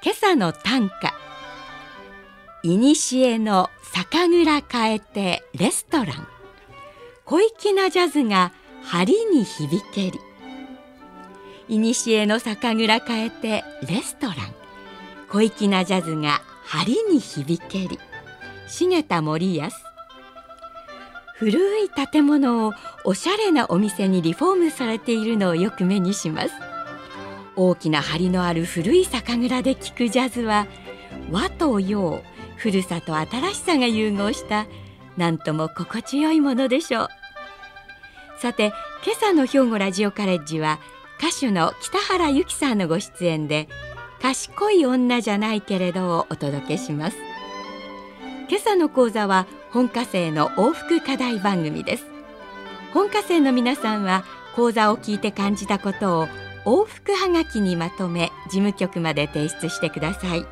今朝の短歌。いにしえの酒蔵変えてレストラン。小粋なジャズが針に響けり。いにしえの酒蔵変えてレストラン。小粋なジャズが針に響けり。重田森康古い建物をおしゃれなお店にリフォームされているのをよく目にします。大きな張りのある古い酒蔵で聴くジャズは和と洋古さと新しさが融合したなんとも心地よいものでしょう。さて今朝の兵庫ラジオカレッジは歌手の北原由紀さんのご出演で賢い女じゃないけれどをお届けします。今朝の講座は本科生の往復課題番組です本科生の皆さんは講座を聞いて感じたことを往復はがきにまとめ事務局まで提出してください。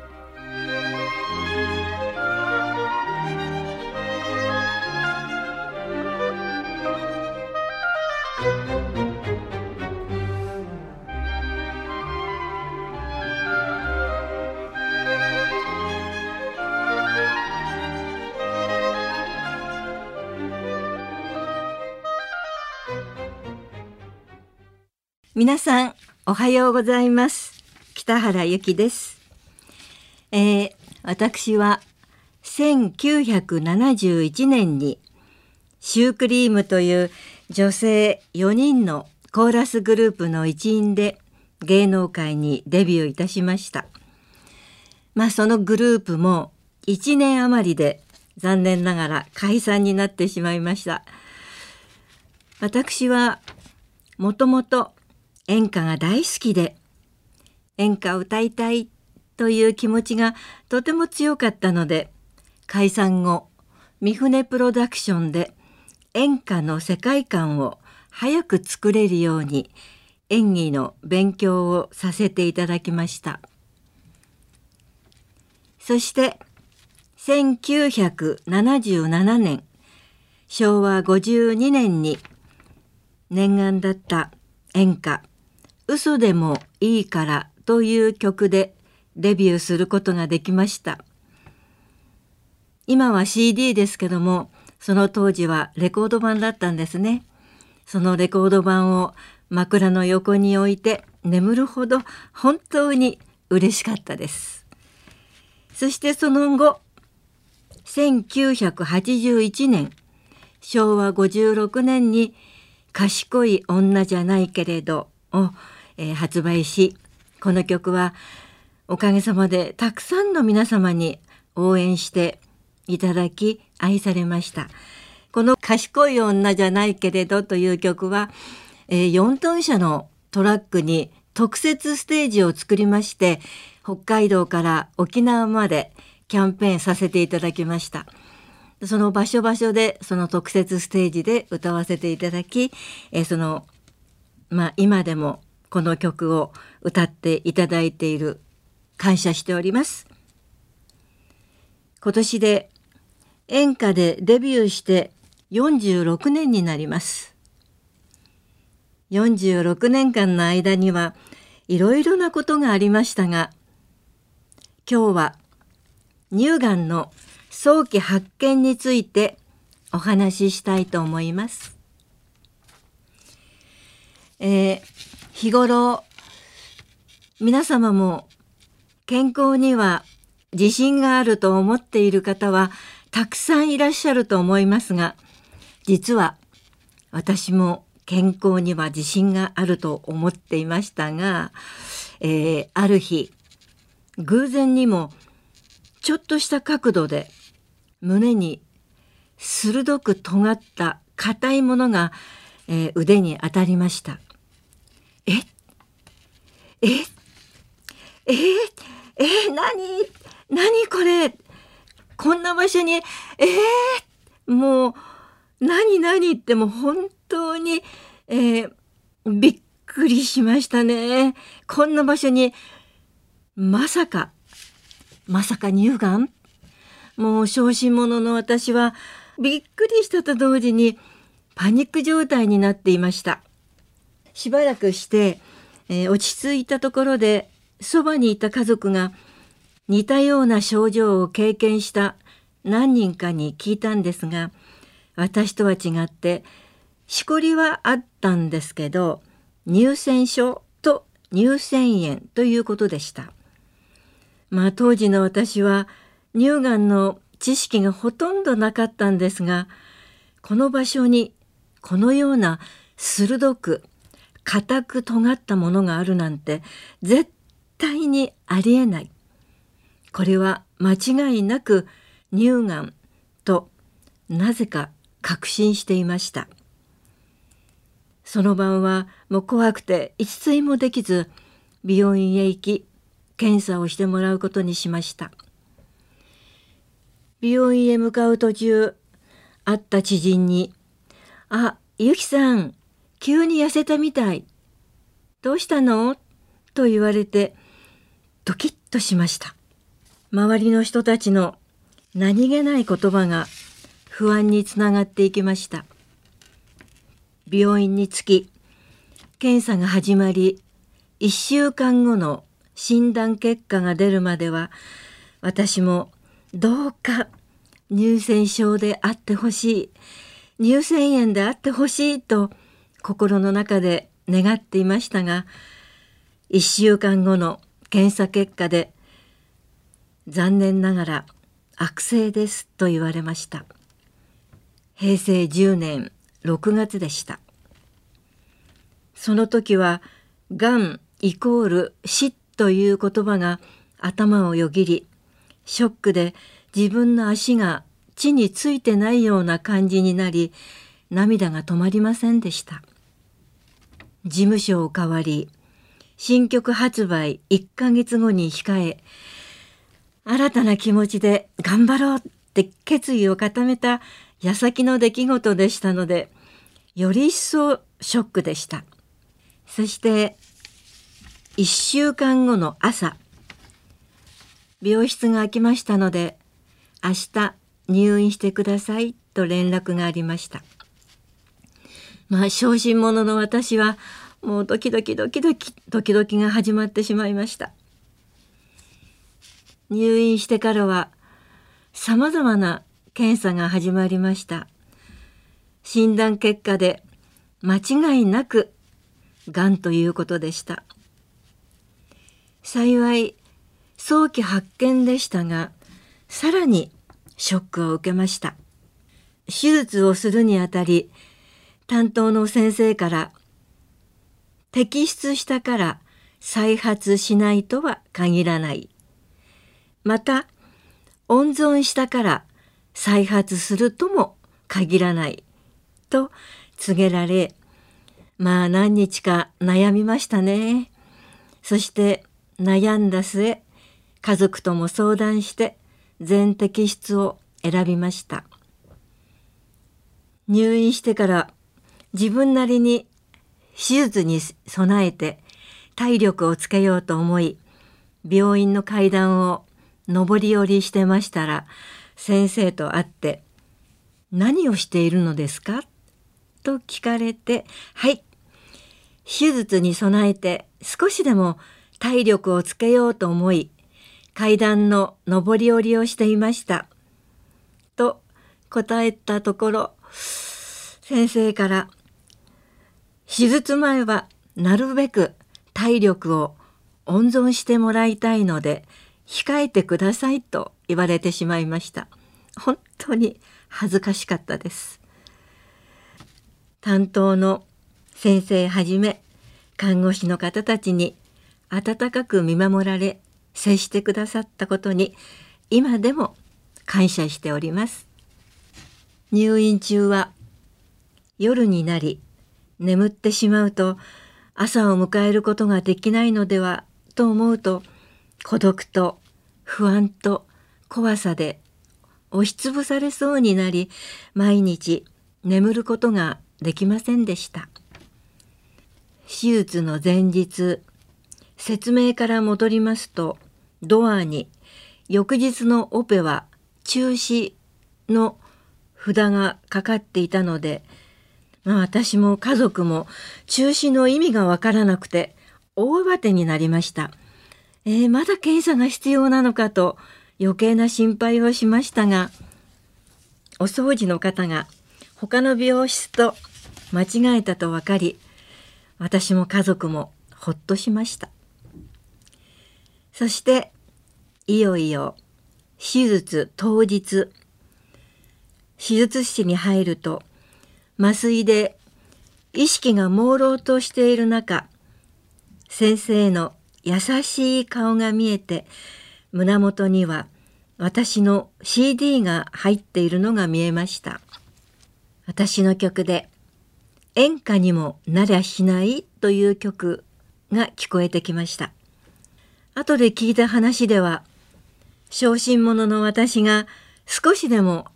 皆さんおはようございます。北原由紀です、えー、私は1971年にシュークリームという女性4人のコーラスグループの一員で芸能界にデビューいたしました。まあそのグループも1年余りで残念ながら解散になってしまいました。私はもともと演歌が大好きで演歌を歌いたいという気持ちがとても強かったので解散後三船プロダクションで演歌の世界観を早く作れるように演技の勉強をさせていただきました。そして1977年昭和52年に念願だった演歌嘘でもいいからという曲でデビューすることができました。今は CD ですけどもその当時はレコード版だったんですね。そのレコード版を枕の横に置いて眠るほど本当に嬉しかったです。そしてその後1981年昭和56年に「賢い女じゃないけれど」をえー、発売しこの曲はおかげさまでたくさんの皆様に応援していただき愛されました。この「賢い女じゃないけれど」という曲は、えー、4トン車のトラックに特設ステージを作りまして北海道から沖縄までキャンペーンさせていただきました。その場所場所でその特設ステージで歌わせていただき、えー、そのまあ今でもこの曲を歌っていただいている感謝しております今年で演歌でデビューして46年になります46年間の間にはいろいろなことがありましたが今日は乳がんの早期発見についてお話ししたいと思います。えー、日頃皆様も健康には自信があると思っている方はたくさんいらっしゃると思いますが実は私も健康には自信があると思っていましたが、えー、ある日偶然にもちょっとした角度で胸に鋭く尖った硬いものが、えー、腕に当たりました。ええええー、何何これ？こんな場所にえー、もう何何ってもう本当に、えー、びっくりしましたね。こんな場所にまさかまさか乳がん？もう小心者の私はびっくりしたと同時にパニック状態になっていました。しばらくして、えー、落ち着いたところでそばにいた家族が似たような症状を経験した何人かに聞いたんですが私とは違ってしこりはあったんですけど乳腺症と乳腺炎ということでした。まあ当時の私は乳がんの知識がほとんどなかったんですがこの場所にこのような鋭く硬く尖ったものがあるなんて絶対にありえない。これは間違いなく乳がんとなぜか確信していました。その晩はもう怖くて一睡もできず病院へ行き検査をしてもらうことにしました。病院へ向かう途中会った知人に「あゆきさん急に痩せたみたい。どうしたの?」と言われてドキッとしました。周りの人たちの何気ない言葉が不安につながっていきました。病院に着き検査が始まり1週間後の診断結果が出るまでは私もどうか乳腺症であってほしい乳腺炎であってほしいと心の中で願っていましたが1週間後の検査結果で残念ながら悪性ですと言われました。平成10年6月でした。その時はがんイコール死という言葉が頭をよぎりショックで自分の足が地についてないような感じになり涙が止まりませんでした。事務所を変わり新曲発売1ヶ月後に控え新たな気持ちで頑張ろうって決意を固めた矢先の出来事でしたのでより一層ショックでした。そして1週間後の朝病室が空きましたので明日入院してくださいと連絡がありました。まあ小心者の私はもうドキドキドキドキドキドキが始まってしまいました。入院してからは様々な検査が始まりました。診断結果で間違いなくがんということでした。幸い早期発見でしたがさらにショックを受けました。手術をするにあたり担当の先生から摘出したから再発しないとは限らない。また温存したから再発するとも限らない。と告げられまあ何日か悩みましたね。そして悩んだ末家族とも相談して全摘出を選びました。入院してから自分なりに手術に備えて体力をつけようと思い病院の階段を上り下りしてましたら先生と会って「何をしているのですか?」と聞かれて「はい手術に備えて少しでも体力をつけようと思い階段の上り下りをしていました」と答えたところ先生から「手術前はなるべく体力を温存してもらいたいので控えてくださいと言われてしまいました。本当に恥ずかしかったです。担当の先生はじめ看護師の方たちに温かく見守られ接してくださったことに今でも感謝しております。入院中は夜になり眠ってしまうと朝を迎えることができないのではと思うと孤独と不安と怖さで押しつぶされそうになり毎日眠ることができませんでした。手術の前日説明から戻りますとドアに翌日のオペは中止の札がかかっていたので、私も家族も中止の意味がわからなくて大慌てになりました。えー、まだ検査が必要なのかと余計な心配をしましたがお掃除の方が他の美容室と間違えたと分かり私も家族もほっとしましたそしていよいよ手術当日手術室に入ると麻酔で意識が朦朧としている中先生の優しい顔が見えて胸元には私の CD が入っているのが見えました。私の曲で演歌にもなりゃしないという曲が聞こえてきました。後で聞いた話では小心者の私が少しでも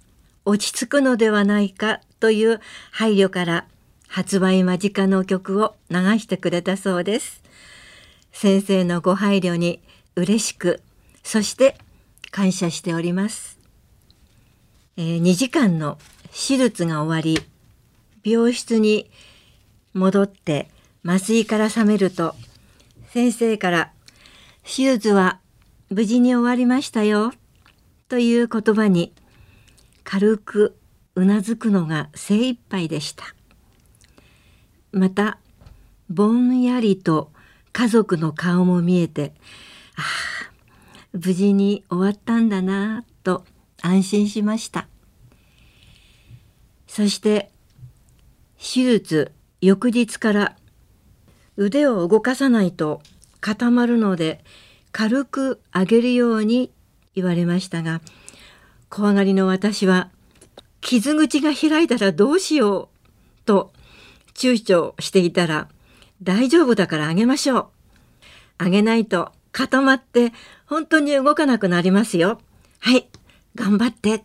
落ち着くのではないかという配慮から発売間近の曲を流してくれたそうです。先生のご配慮に嬉しく、そして感謝しております。えー、2時間の手術が終わり、病室に戻って麻酔から覚めると、先生から手術は無事に終わりましたよという言葉に軽くうなずくのが精一杯でした。またぼんやりと家族の顔も見えてああ無事に終わったんだなと安心しましたそして手術翌日から腕を動かさないと固まるので軽く上げるように言われましたが怖がりの私は傷口が開いたらどうしようと躊躇していたら大丈夫だからあげましょう。あげないと固まって本当に動かなくなりますよ。はい、頑張って。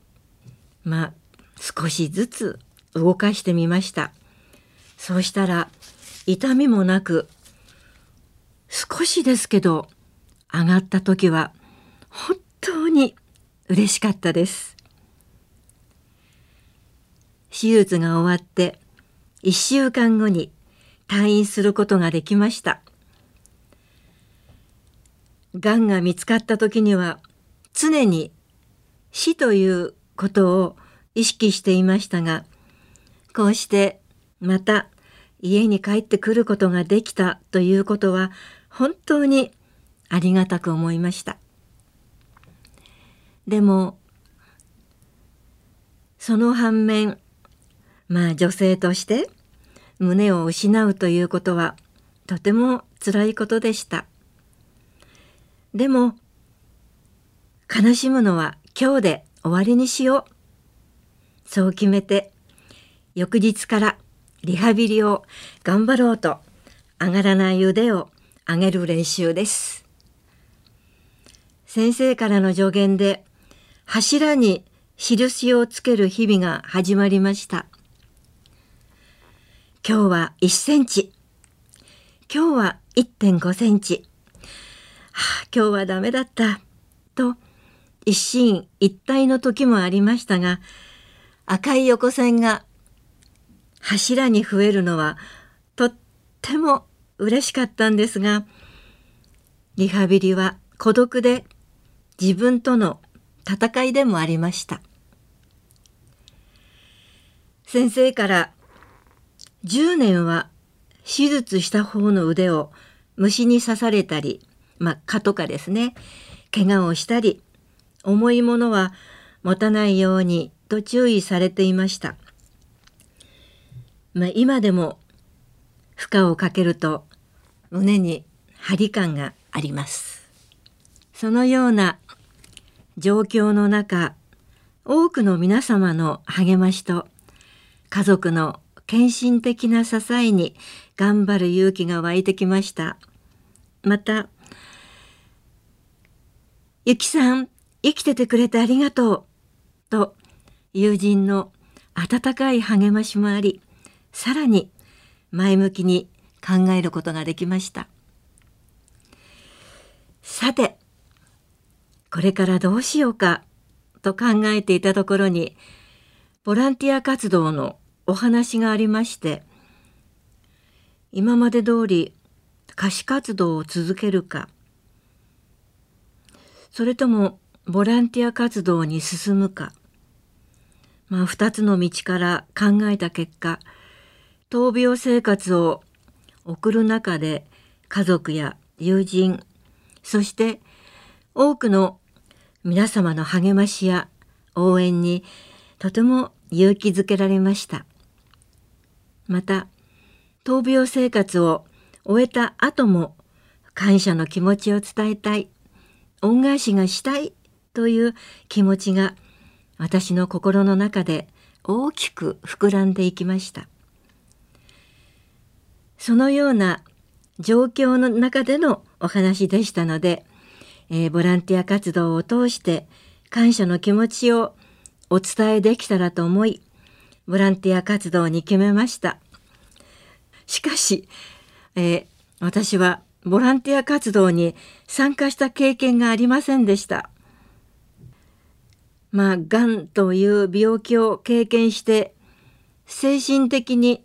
まあ、少しずつ動かしてみました。そうしたら痛みもなく、少しですけど上がった時は本当に嬉しかったです。手術が終わって1週間後に退院することができました。がんが見つかった時には常に死ということを意識していましたがこうしてまた家に帰ってくることができたということは本当にありがたく思いましたでもその反面まあ女性として胸を失うということはとても辛いことでした。でも悲しむのは今日で終わりにしよう。そう決めて翌日からリハビリを頑張ろうと上がらない腕を上げる練習です。先生からの助言で柱に印をつける日々が始まりました。今日は1センチ。今日は1.5センチ。はあ、今日はダメだった。と、一進一退の時もありましたが、赤い横線が柱に増えるのはとっても嬉しかったんですが、リハビリは孤独で自分との戦いでもありました先生から10年は手術した方の腕を虫に刺されたり、まあ、蚊とかですね怪我をしたり重いものは持たないようにと注意されていました、まあ、今でも負荷をかけると胸に張り感があります。そのような状況の中多くの皆様の励ましと家族の献身的な支えに頑張る勇気が湧いてきましたまたゆきさん、生きててくれてありがとう。と、友人の温かい励ましもあり、さらに前向きに考えることができました。さて、これからどうしようかと考えていたところに、ボランティア活動のお話がありまして、今まで通り歌手活動を続けるか、それともボランティア活動に進むか、まあ二つの道から考えた結果、闘病生活を送る中で家族や友人、そして多くの皆様の励ましや応援にとても勇気づけられました。また、闘病生活を終えた後も感謝の気持ちを伝えたい、恩返しがしたいという気持ちが私の心の中で大きく膨らんでいきました。そのような状況の中でのお話でしたので、えー、ボランティア活動を通して感謝の気持ちをお伝えできたらと思い、ボランティア活動に決めました。しかし、えー、私はボランティア活動に参加した経験がありませんでした。まあ、がんという病気を経験して、精神的に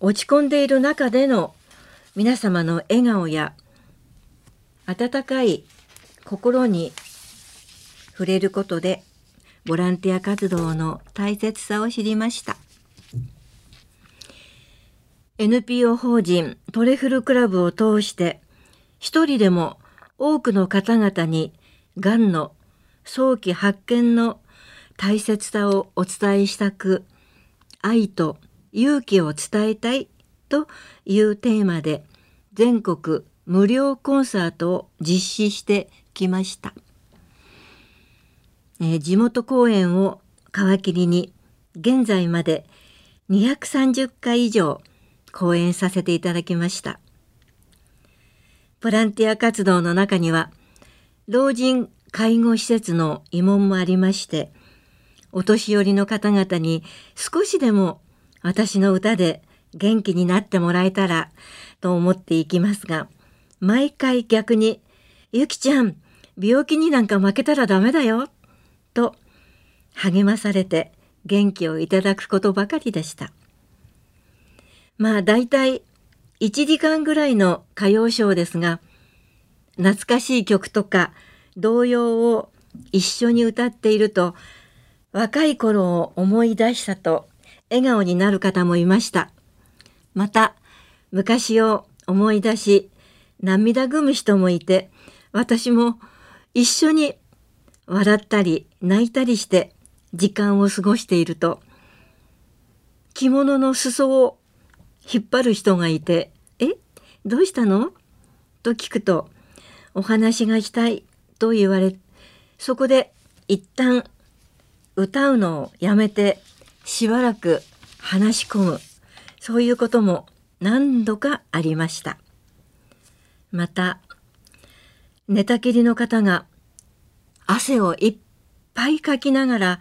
落ち込んでいる中での皆様の笑顔や温かい心に触れることでボランティア活動の大切さを知りました。NPO 法人トレフルクラブを通して一人でも多くの方々にがんの早期発見の大切さをお伝えしたく愛と勇気を伝えたいというテーマで全国無料コンサートを実施してきました、えー、地元公演を皮切りに現在まで230回以上講演させていただきました。ボランティア活動の中には、老人介護施設の慰問もありまして、お年寄りの方々に少しでも私の歌で元気になってもらえたらと思っていきますが、毎回逆に、ゆきちゃん、病気になんか負けたらダメだよ、と励まされて元気をいただくことばかりでした。まあ大体1時間ぐらいの歌謡ショーですが、懐かしい曲とか童謡を一緒に歌っていると、若い頃を思い出したと笑顔になる方もいました。また、昔を思い出し、涙ぐむ人もいて、私も一緒に笑ったり泣いたりして時間を過ごしていると、着物の裾を引っ張る人がいて、え？どうしたの？と聞くと、お話がしたいと言われ、そこで一旦歌うのをやめてしばらく話し込む、そういうことも何度かありました。また、寝たきりの方が汗をいっぱいかきながら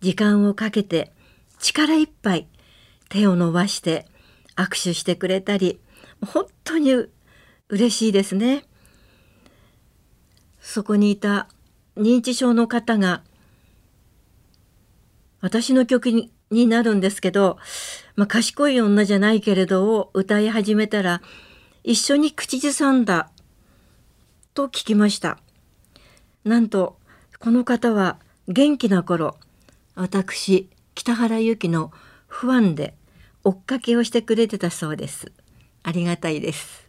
時間をかけて力いっぱい手を伸ばして握手してくれたり本当に嬉しいですね。そこにいた認知症の方が私の曲にになるんですけど、まあ、賢い女じゃないけれどを歌い始めたら一緒に口ずさんだと聞きました。なんとこの方は元気な頃私北原由紀のファンで追っかけをしてくれてたそうです。ありがたいです。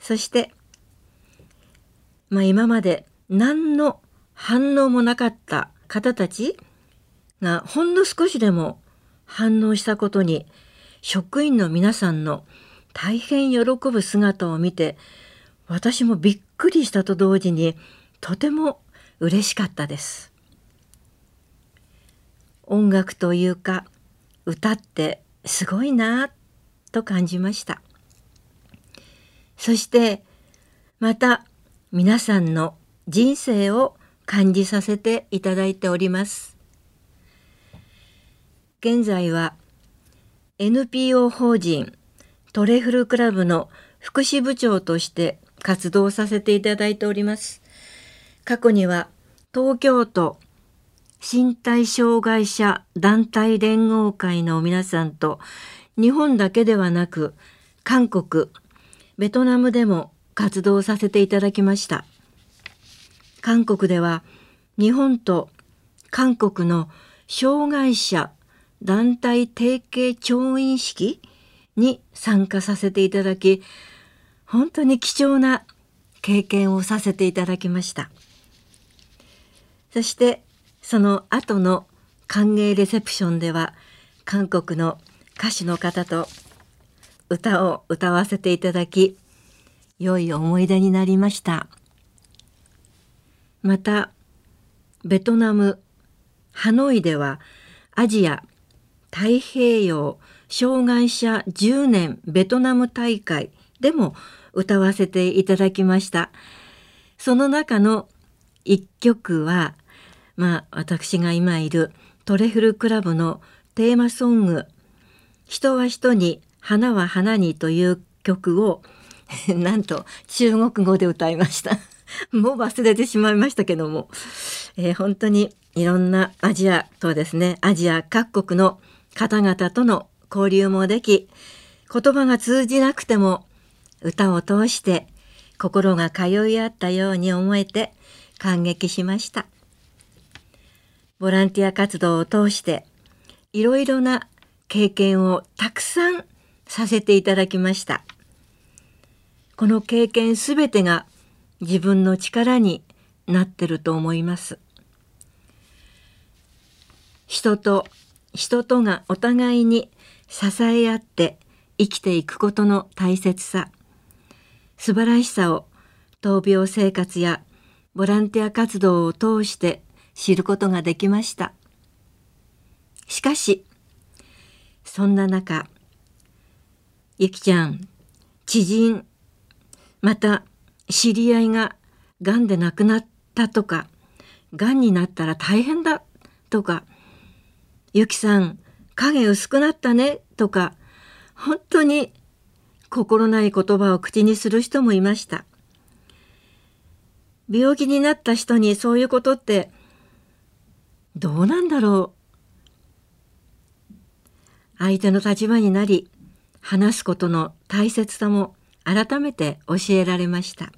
そして、まあ今まで何の反応もなかった方たちがほんの少しでも反応したことに職員の皆さんの大変喜ぶ姿を見て私もびっくりしたと同時にとても嬉しかったです。音楽というか歌ってすごいなと感じました。そしてまた皆さんの人生を感じさせていただいております。現在は NPO 法人トレフルクラブの福祉部長として活動させていただいております。過去には東京都身体障害者団体連合会の皆さんと日本だけではなく韓国。ベトナムでも活動させていただきました。韓国では日本と韓国の障害者団体提携調印式に参加させていただき本当に貴重な経験をさせていただきました。そしてその後の歓迎レセプションでは韓国の歌手の方と歌を歌わせていただき良い思い出になりました。またベトナムハノイではアジア太平洋障害者10年ベトナム大会でも歌わせていただきました。その中の一曲はまあ私が今いるトレフルクラブのテーマソング「人は人に花は花に」という曲を なんと中国語で歌いました。もう忘れてしまいましたけども、えー、本当にいろんなアジアとですねアジア各国の方々との交流もでき言葉が通じなくても歌を通して心が通い合ったように思えて感激しました。ボランティア活動を通していろいろな経験をたくさんさせていただきました。この経験すべてが自分の力になってると思います。人と人とがお互いに支え合って生きていくことの大切さ。素晴らしさを闘病生活やボランティア活動を通して知ることができました。しかしそんな中ゆきちゃん知人また知り合いががんで亡くなったとかがんになったら大変だとかゆきさん影薄くなったねとか本当に心ない言葉を口にする人もいました。病気になった人にそういうことってどうなんだろう。相手の立場になり話すことの大切さも改めて教えられました。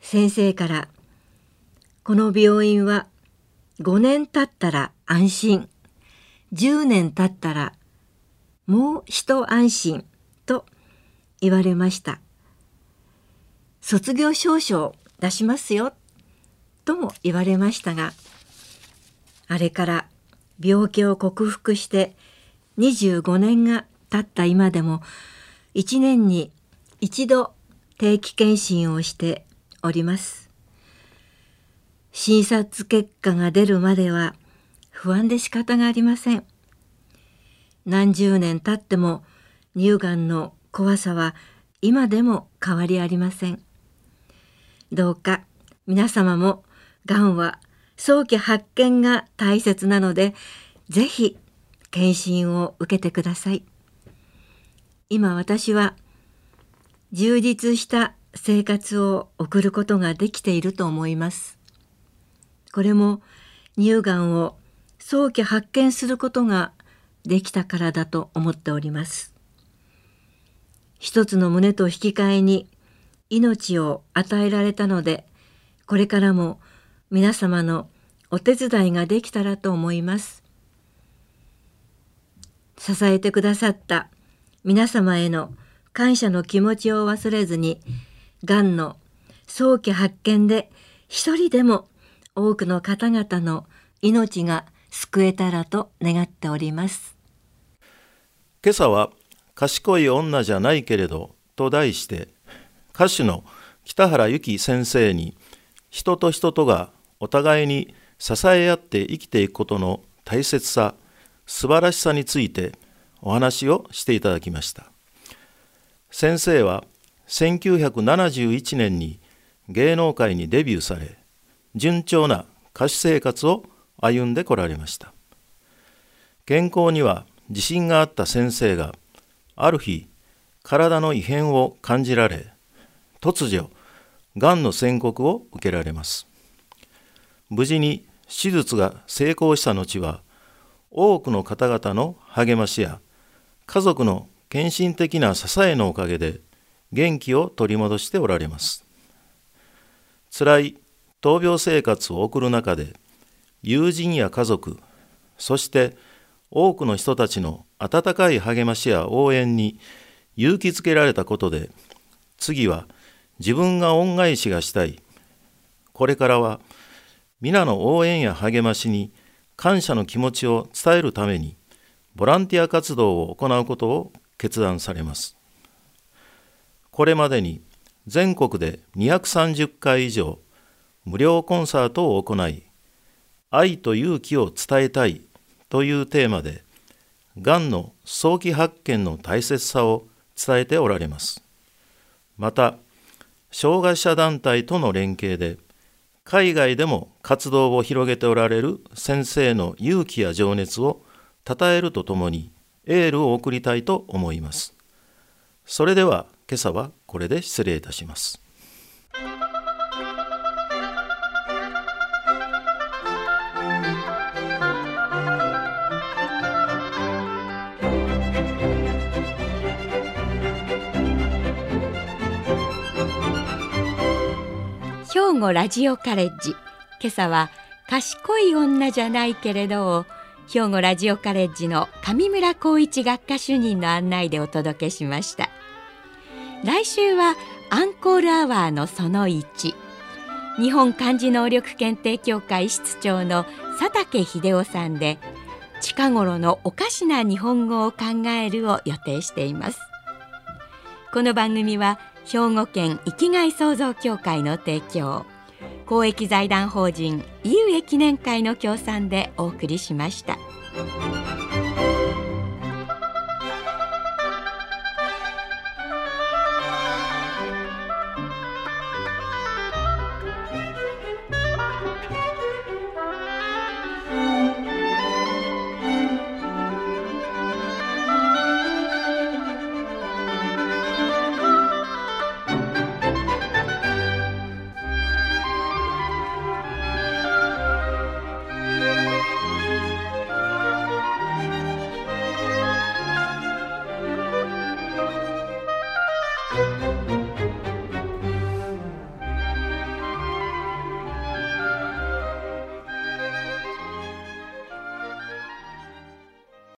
先生からこの病院は5年経ったら安心。10年経ったらもう一安心と言われました。卒業証書を出しますよ。とも言われましたがあれから病気を克服して25年が経った今でも1年に一度定期検診をしております診察結果が出るまでは不安で仕方がありません。何十年経っても乳がんの怖さは今でも変わりありません。どうか皆様もがんは早期発見が大切なのでぜひ検診を受けてください。今私は充実した生活を送ることができていると思います。これも乳がんを早期発見することができたからだと思っております。一つの胸と引き換えに命を与えられたので、これからも皆様のお手伝いができたらと思います。支えてくださった皆様への感謝の気持ちを忘れずに、がんの早期発見で一人でも多くの方々の命が救えたらと願っております今朝は賢い女じゃないけれどと題して歌手の北原由紀先生に人と人とがお互いに支え合って生きていくことの大切さ素晴らしさについてお話をしていただきました。先生は1971年に芸能界にデビューされ順調な歌手生活を歩んでこられました。健康には自信があった先生がある日体の異変を感じられ突如がんの宣告を受けられます。無事に手術が成功した後は多くの方々の励ましや家族の献身的な支えのおかげで元気を取り戻しておられます。辛い闘病生活を送る中で友人や家族そして多くの人たちの温かい励ましや応援に勇気づけられたことで次は自分が恩返しがしたい。これからは皆の応援や励ましに感謝の気持ちを伝えるためにボランティア活動を行うことを決断されます。これまでに全国で230回以上無料コンサートを行い愛と勇気を伝えたいというテーマでがんの早期発見の大切さを伝えておられます。また障害者団体との連携で海外でも活動を広げておられる先生の勇気や情熱を称えるとともにエールを送りたいと思います。それでは今朝はこれで失礼いたします。兵庫ラジオカレッジ。今朝は賢い女じゃないけれど兵庫ラジオカレッジの上村光一学科主任の案内でお届けしました。来週はアンコールアワーのその1日本漢字能力検定協会室長の佐竹秀夫さんで近頃のおかしな日本語を考えるを予定しています。この番組は兵庫県生きがい創造協会の提供公益財団法人井上記念会の協賛でお送りしました。